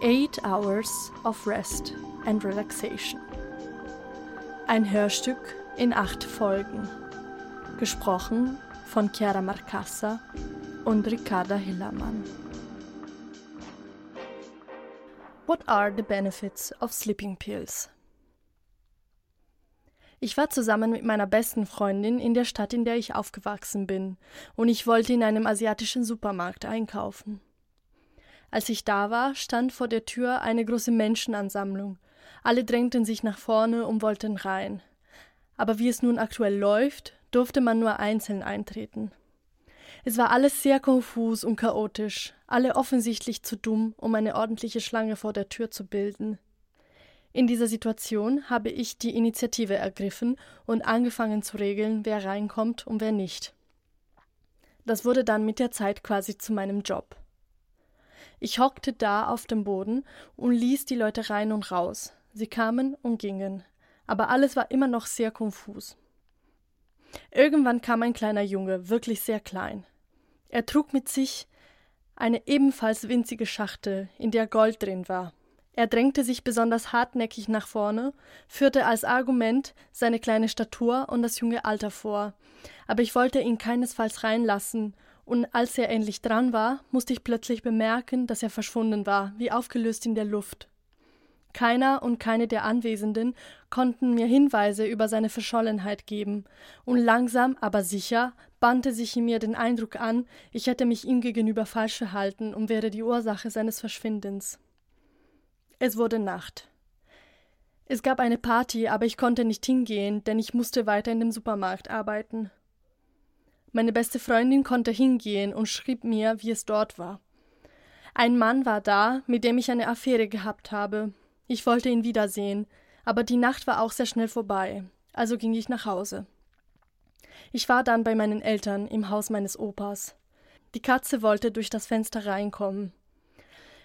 Eight Hours of Rest and Relaxation. Ein Hörstück in acht Folgen. Gesprochen von Chiara Marcassa und Ricarda Hillermann. What are the benefits of sleeping pills? Ich war zusammen mit meiner besten Freundin in der Stadt, in der ich aufgewachsen bin, und ich wollte in einem asiatischen Supermarkt einkaufen. Als ich da war, stand vor der Tür eine große Menschenansammlung. Alle drängten sich nach vorne und wollten rein. Aber wie es nun aktuell läuft, durfte man nur einzeln eintreten. Es war alles sehr konfus und chaotisch, alle offensichtlich zu dumm, um eine ordentliche Schlange vor der Tür zu bilden. In dieser Situation habe ich die Initiative ergriffen und angefangen zu regeln, wer reinkommt und wer nicht. Das wurde dann mit der Zeit quasi zu meinem Job. Ich hockte da auf dem Boden und ließ die Leute rein und raus. Sie kamen und gingen, aber alles war immer noch sehr konfus. Irgendwann kam ein kleiner Junge, wirklich sehr klein. Er trug mit sich eine ebenfalls winzige Schachtel, in der Gold drin war. Er drängte sich besonders hartnäckig nach vorne, führte als Argument seine kleine Statur und das junge Alter vor. Aber ich wollte ihn keinesfalls reinlassen und als er endlich dran war, musste ich plötzlich bemerken, dass er verschwunden war, wie aufgelöst in der Luft. Keiner und keine der Anwesenden konnten mir Hinweise über seine Verschollenheit geben, und langsam, aber sicher bannte sich in mir den Eindruck an, ich hätte mich ihm gegenüber falsch verhalten und wäre die Ursache seines Verschwindens. Es wurde Nacht. Es gab eine Party, aber ich konnte nicht hingehen, denn ich musste weiter in dem Supermarkt arbeiten. Meine beste Freundin konnte hingehen und schrieb mir, wie es dort war. Ein Mann war da, mit dem ich eine Affäre gehabt habe. Ich wollte ihn wiedersehen, aber die Nacht war auch sehr schnell vorbei, also ging ich nach Hause. Ich war dann bei meinen Eltern im Haus meines Opas. Die Katze wollte durch das Fenster reinkommen.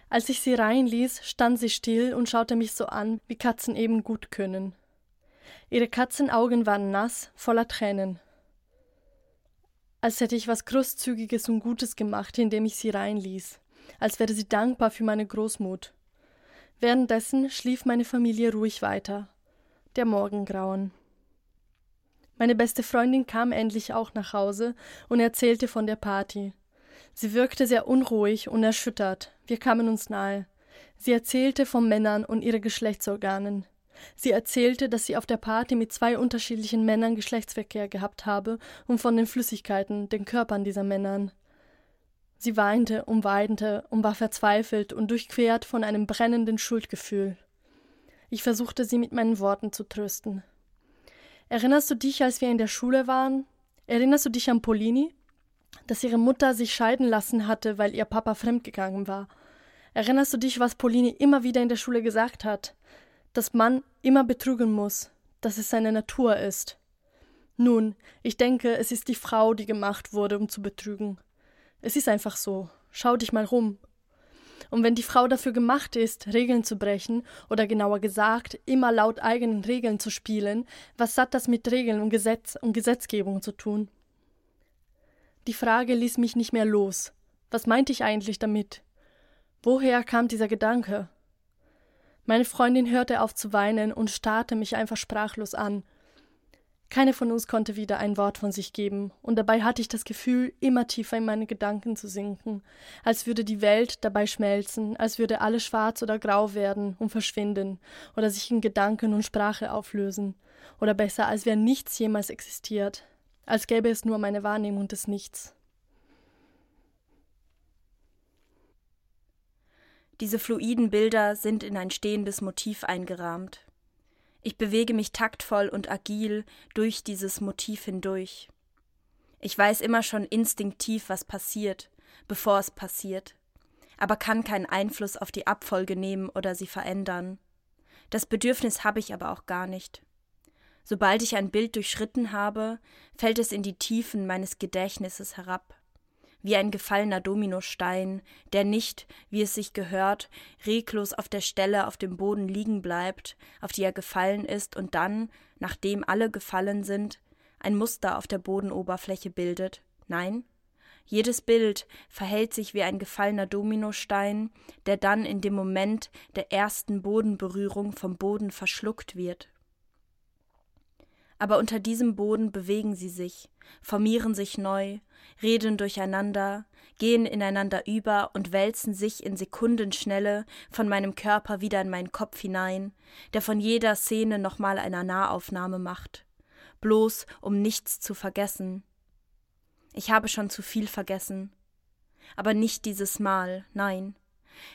Als ich sie reinließ, stand sie still und schaute mich so an, wie Katzen eben gut können. Ihre Katzenaugen waren nass, voller Tränen als hätte ich was Großzügiges und Gutes gemacht, indem ich sie reinließ, als wäre sie dankbar für meine Großmut. Währenddessen schlief meine Familie ruhig weiter. Der Morgengrauen. Meine beste Freundin kam endlich auch nach Hause und erzählte von der Party. Sie wirkte sehr unruhig und erschüttert. Wir kamen uns nahe. Sie erzählte von Männern und ihre Geschlechtsorganen. Sie erzählte, dass sie auf der Party mit zwei unterschiedlichen Männern Geschlechtsverkehr gehabt habe und von den Flüssigkeiten, den Körpern dieser Männern. Sie weinte und weinte und war verzweifelt und durchquert von einem brennenden Schuldgefühl. Ich versuchte sie mit meinen Worten zu trösten. Erinnerst du dich, als wir in der Schule waren? Erinnerst du dich an Polini? Dass ihre Mutter sich scheiden lassen hatte, weil ihr Papa fremdgegangen war. Erinnerst du dich, was Polini immer wieder in der Schule gesagt hat? Dass man immer betrügen muss, dass es seine Natur ist. Nun, ich denke, es ist die Frau, die gemacht wurde, um zu betrügen. Es ist einfach so. Schau dich mal rum. Und wenn die Frau dafür gemacht ist, Regeln zu brechen, oder genauer gesagt, immer laut eigenen Regeln zu spielen, was hat das mit Regeln und Gesetz und Gesetzgebung zu tun? Die Frage ließ mich nicht mehr los. Was meinte ich eigentlich damit? Woher kam dieser Gedanke? Meine Freundin hörte auf zu weinen und starrte mich einfach sprachlos an. Keine von uns konnte wieder ein Wort von sich geben, und dabei hatte ich das Gefühl, immer tiefer in meine Gedanken zu sinken, als würde die Welt dabei schmelzen, als würde alles schwarz oder grau werden und verschwinden, oder sich in Gedanken und Sprache auflösen, oder besser, als wäre nichts jemals existiert, als gäbe es nur meine Wahrnehmung des Nichts. Diese fluiden Bilder sind in ein stehendes Motiv eingerahmt. Ich bewege mich taktvoll und agil durch dieses Motiv hindurch. Ich weiß immer schon instinktiv, was passiert, bevor es passiert, aber kann keinen Einfluss auf die Abfolge nehmen oder sie verändern. Das Bedürfnis habe ich aber auch gar nicht. Sobald ich ein Bild durchschritten habe, fällt es in die Tiefen meines Gedächtnisses herab wie ein gefallener Dominostein, der nicht, wie es sich gehört, reglos auf der Stelle auf dem Boden liegen bleibt, auf die er gefallen ist und dann, nachdem alle gefallen sind, ein Muster auf der Bodenoberfläche bildet. Nein, Jedes Bild verhält sich wie ein gefallener Dominostein, der dann in dem Moment der ersten Bodenberührung vom Boden verschluckt wird. Aber unter diesem Boden bewegen sie sich, formieren sich neu, reden durcheinander, gehen ineinander über und wälzen sich in Sekundenschnelle von meinem Körper wieder in meinen Kopf hinein, der von jeder Szene nochmal eine Nahaufnahme macht, bloß um nichts zu vergessen, ich habe schon zu viel vergessen. Aber nicht dieses Mal, nein.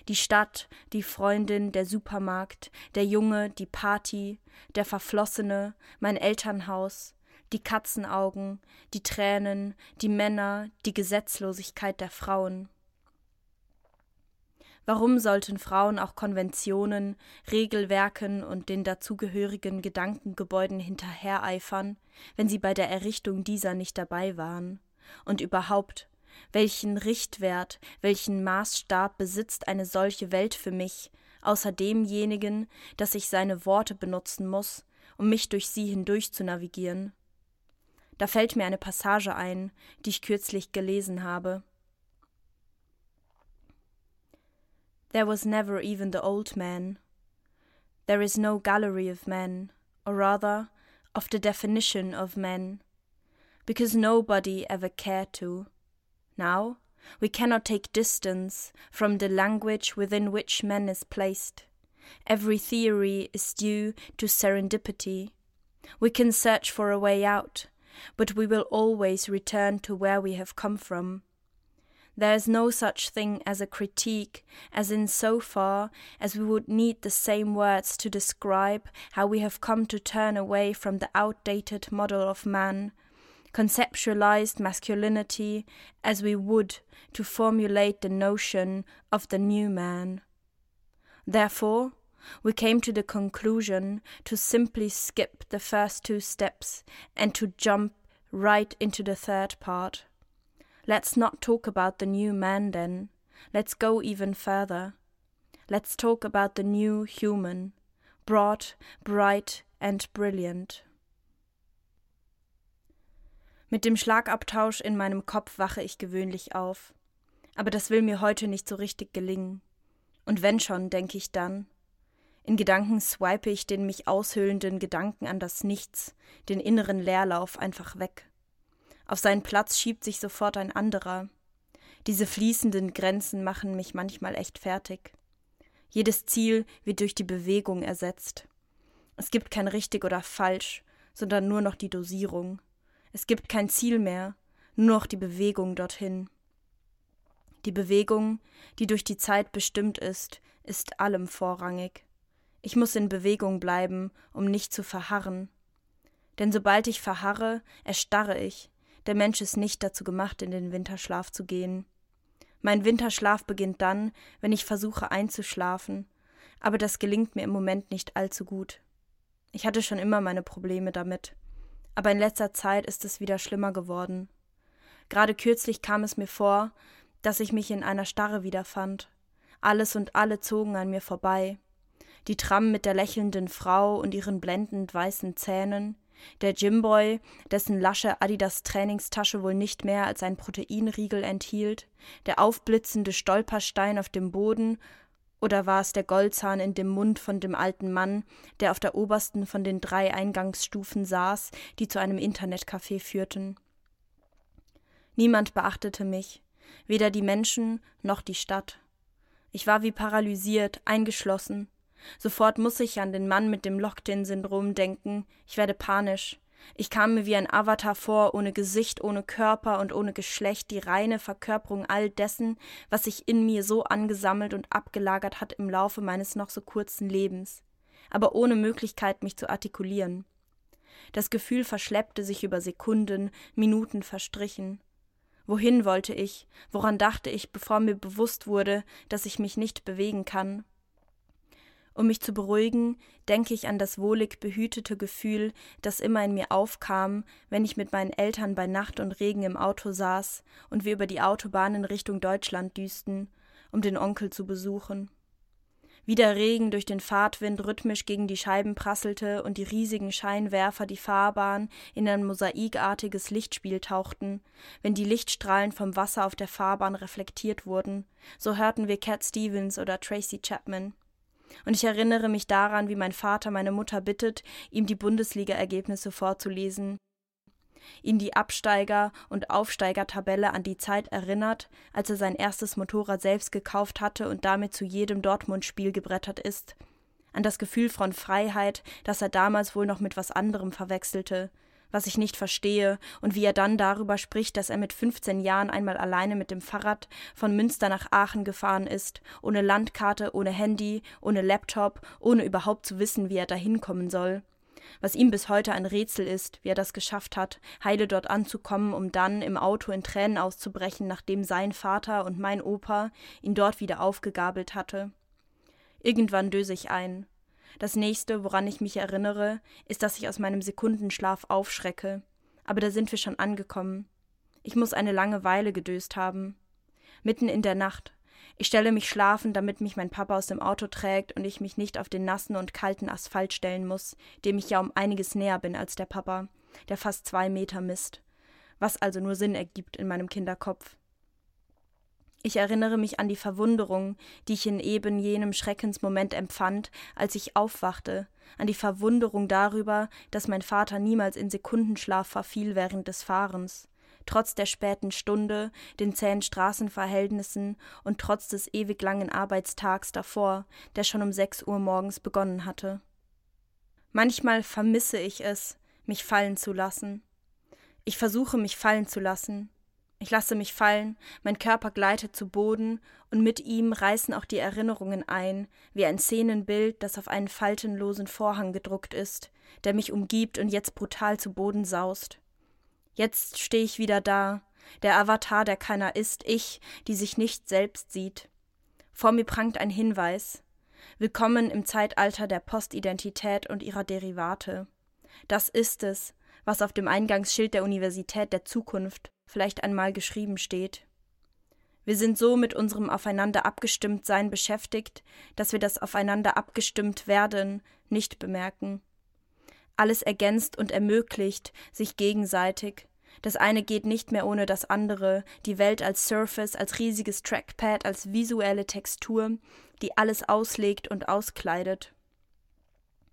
Die Stadt, die Freundin, der Supermarkt, der Junge, die Party, der Verflossene, mein Elternhaus, die Katzenaugen, die Tränen, die Männer, die Gesetzlosigkeit der Frauen. Warum sollten Frauen auch Konventionen, Regelwerken und den dazugehörigen Gedankengebäuden hinterhereifern, wenn sie bei der Errichtung dieser nicht dabei waren? Und überhaupt, welchen Richtwert, welchen Maßstab besitzt eine solche Welt für mich, außer demjenigen, dass ich seine Worte benutzen muss, um mich durch sie hindurch zu navigieren? Da fällt mir eine Passage ein, die ich kürzlich gelesen habe. There was never even the old man. There is no gallery of men, or rather, of the definition of men because nobody ever cared to. Now, we cannot take distance from the language within which man is placed. Every theory is due to serendipity. We can search for a way out, but we will always return to where we have come from. There is no such thing as a critique, as in so far as we would need the same words to describe how we have come to turn away from the outdated model of man conceptualized masculinity as we would to formulate the notion of the new man. Therefore, we came to the conclusion to simply skip the first two steps and to jump right into the third part. Let's not talk about the new man then. Let's go even further. Let's talk about the new human, broad, bright, and brilliant. Mit dem Schlagabtausch in meinem Kopf wache ich gewöhnlich auf. Aber das will mir heute nicht so richtig gelingen. Und wenn schon, denke ich dann. In Gedanken swipe ich den mich aushöhlenden Gedanken an das Nichts, den inneren Leerlauf einfach weg. Auf seinen Platz schiebt sich sofort ein anderer. Diese fließenden Grenzen machen mich manchmal echt fertig. Jedes Ziel wird durch die Bewegung ersetzt. Es gibt kein richtig oder falsch, sondern nur noch die Dosierung. Es gibt kein Ziel mehr, nur noch die Bewegung dorthin. Die Bewegung, die durch die Zeit bestimmt ist, ist allem vorrangig. Ich muss in Bewegung bleiben, um nicht zu verharren. Denn sobald ich verharre, erstarre ich. Der Mensch ist nicht dazu gemacht, in den Winterschlaf zu gehen. Mein Winterschlaf beginnt dann, wenn ich versuche einzuschlafen, aber das gelingt mir im Moment nicht allzu gut. Ich hatte schon immer meine Probleme damit aber in letzter Zeit ist es wieder schlimmer geworden. Gerade kürzlich kam es mir vor, dass ich mich in einer Starre wiederfand. Alles und alle zogen an mir vorbei. Die Tram mit der lächelnden Frau und ihren blendend weißen Zähnen, der Jimboy, dessen lasche Adidas Trainingstasche wohl nicht mehr als ein Proteinriegel enthielt, der aufblitzende Stolperstein auf dem Boden oder war es der Goldzahn in dem Mund von dem alten Mann, der auf der obersten von den drei Eingangsstufen saß, die zu einem Internetcafé führten? Niemand beachtete mich, weder die Menschen noch die Stadt. Ich war wie paralysiert, eingeschlossen. Sofort muss ich an den Mann mit dem Locked-in-Syndrom denken. Ich werde panisch. Ich kam mir wie ein Avatar vor, ohne Gesicht, ohne Körper und ohne Geschlecht, die reine Verkörperung all dessen, was sich in mir so angesammelt und abgelagert hat im Laufe meines noch so kurzen Lebens, aber ohne Möglichkeit, mich zu artikulieren. Das Gefühl verschleppte sich über Sekunden, Minuten verstrichen. Wohin wollte ich? Woran dachte ich, bevor mir bewusst wurde, dass ich mich nicht bewegen kann? Um mich zu beruhigen, denke ich an das wohlig behütete Gefühl, das immer in mir aufkam, wenn ich mit meinen Eltern bei Nacht und Regen im Auto saß und wir über die Autobahn in Richtung Deutschland düsten, um den Onkel zu besuchen. wie der Regen durch den Fahrtwind rhythmisch gegen die Scheiben prasselte und die riesigen Scheinwerfer die Fahrbahn in ein mosaikartiges Lichtspiel tauchten, wenn die Lichtstrahlen vom Wasser auf der Fahrbahn reflektiert wurden, so hörten wir Cat Stevens oder Tracy Chapman. Und ich erinnere mich daran, wie mein Vater meine Mutter bittet, ihm die Bundesliga-Ergebnisse vorzulesen, ihn die Absteiger- und Aufsteigertabelle an die Zeit erinnert, als er sein erstes Motorrad selbst gekauft hatte und damit zu jedem Dortmund-Spiel gebrettert ist, an das Gefühl von Freiheit, das er damals wohl noch mit was anderem verwechselte, was ich nicht verstehe, und wie er dann darüber spricht, dass er mit 15 Jahren einmal alleine mit dem Fahrrad von Münster nach Aachen gefahren ist, ohne Landkarte, ohne Handy, ohne Laptop, ohne überhaupt zu wissen, wie er dahin kommen soll was ihm bis heute ein Rätsel ist, wie er das geschafft hat, heile dort anzukommen, um dann im Auto in Tränen auszubrechen, nachdem sein Vater und mein Opa ihn dort wieder aufgegabelt hatte. Irgendwann döse ich ein. Das nächste, woran ich mich erinnere, ist, dass ich aus meinem Sekundenschlaf aufschrecke. Aber da sind wir schon angekommen. Ich muss eine lange Weile gedöst haben. Mitten in der Nacht, ich stelle mich schlafen, damit mich mein Papa aus dem Auto trägt und ich mich nicht auf den nassen und kalten Asphalt stellen muss, dem ich ja um einiges näher bin als der Papa, der fast zwei Meter misst. Was also nur Sinn ergibt in meinem Kinderkopf. Ich erinnere mich an die Verwunderung, die ich in eben jenem Schreckensmoment empfand, als ich aufwachte, an die Verwunderung darüber, dass mein Vater niemals in Sekundenschlaf verfiel während des Fahrens, trotz der späten Stunde, den zähen Straßenverhältnissen und trotz des ewig langen Arbeitstags davor, der schon um sechs Uhr morgens begonnen hatte. Manchmal vermisse ich es, mich fallen zu lassen. Ich versuche mich fallen zu lassen. Ich lasse mich fallen, mein Körper gleitet zu Boden, und mit ihm reißen auch die Erinnerungen ein, wie ein Szenenbild, das auf einen faltenlosen Vorhang gedruckt ist, der mich umgibt und jetzt brutal zu Boden saust. Jetzt stehe ich wieder da, der Avatar, der keiner ist, ich, die sich nicht selbst sieht. Vor mir prangt ein Hinweis. Willkommen im Zeitalter der Postidentität und ihrer Derivate. Das ist es, was auf dem Eingangsschild der Universität der Zukunft vielleicht einmal geschrieben steht. Wir sind so mit unserem Aufeinander abgestimmt sein beschäftigt, dass wir das Aufeinander abgestimmt werden nicht bemerken. Alles ergänzt und ermöglicht sich gegenseitig, das eine geht nicht mehr ohne das andere, die Welt als Surface, als riesiges Trackpad, als visuelle Textur, die alles auslegt und auskleidet.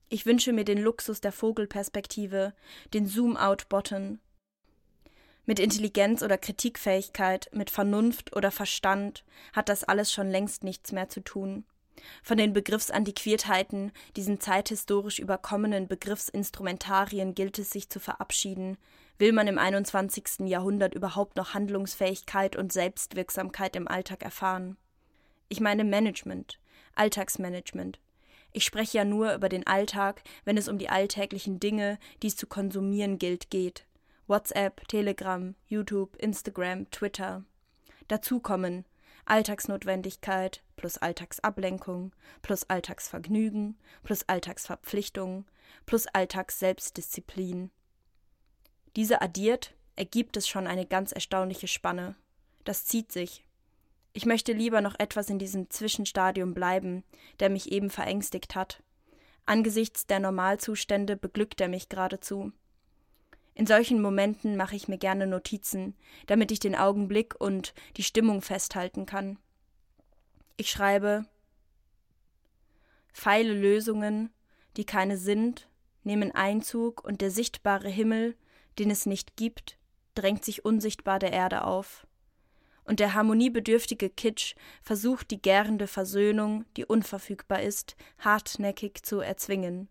Ich wünsche mir den Luxus der Vogelperspektive, den Zoom-out-Button. Mit Intelligenz oder Kritikfähigkeit, mit Vernunft oder Verstand hat das alles schon längst nichts mehr zu tun. Von den Begriffsantiquiertheiten, diesen zeithistorisch überkommenen Begriffsinstrumentarien gilt es sich zu verabschieden, will man im 21. Jahrhundert überhaupt noch Handlungsfähigkeit und Selbstwirksamkeit im Alltag erfahren. Ich meine Management, Alltagsmanagement. Ich spreche ja nur über den Alltag, wenn es um die alltäglichen Dinge, die es zu konsumieren gilt, geht. WhatsApp, Telegram, YouTube, Instagram, Twitter. Dazu kommen Alltagsnotwendigkeit plus Alltagsablenkung plus Alltagsvergnügen plus Alltagsverpflichtung plus Alltagsselbstdisziplin. Diese addiert ergibt es schon eine ganz erstaunliche Spanne. Das zieht sich. Ich möchte lieber noch etwas in diesem Zwischenstadium bleiben, der mich eben verängstigt hat. Angesichts der Normalzustände beglückt er mich geradezu. In solchen Momenten mache ich mir gerne Notizen, damit ich den Augenblick und die Stimmung festhalten kann. Ich schreibe Feile Lösungen, die keine sind, nehmen Einzug und der sichtbare Himmel, den es nicht gibt, drängt sich unsichtbar der Erde auf. Und der harmoniebedürftige Kitsch versucht die gärende Versöhnung, die unverfügbar ist, hartnäckig zu erzwingen.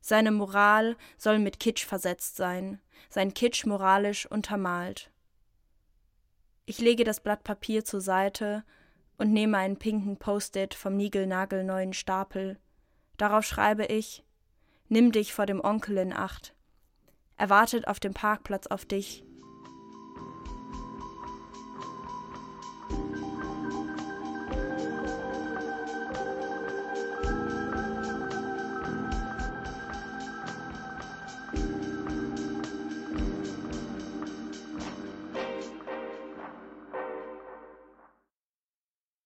Seine Moral soll mit Kitsch versetzt sein, sein Kitsch moralisch untermalt. Ich lege das Blatt Papier zur Seite und nehme einen pinken Post-it vom niegelnagelneuen Stapel. Darauf schreibe ich: Nimm dich vor dem Onkel in Acht. Er wartet auf dem Parkplatz auf dich.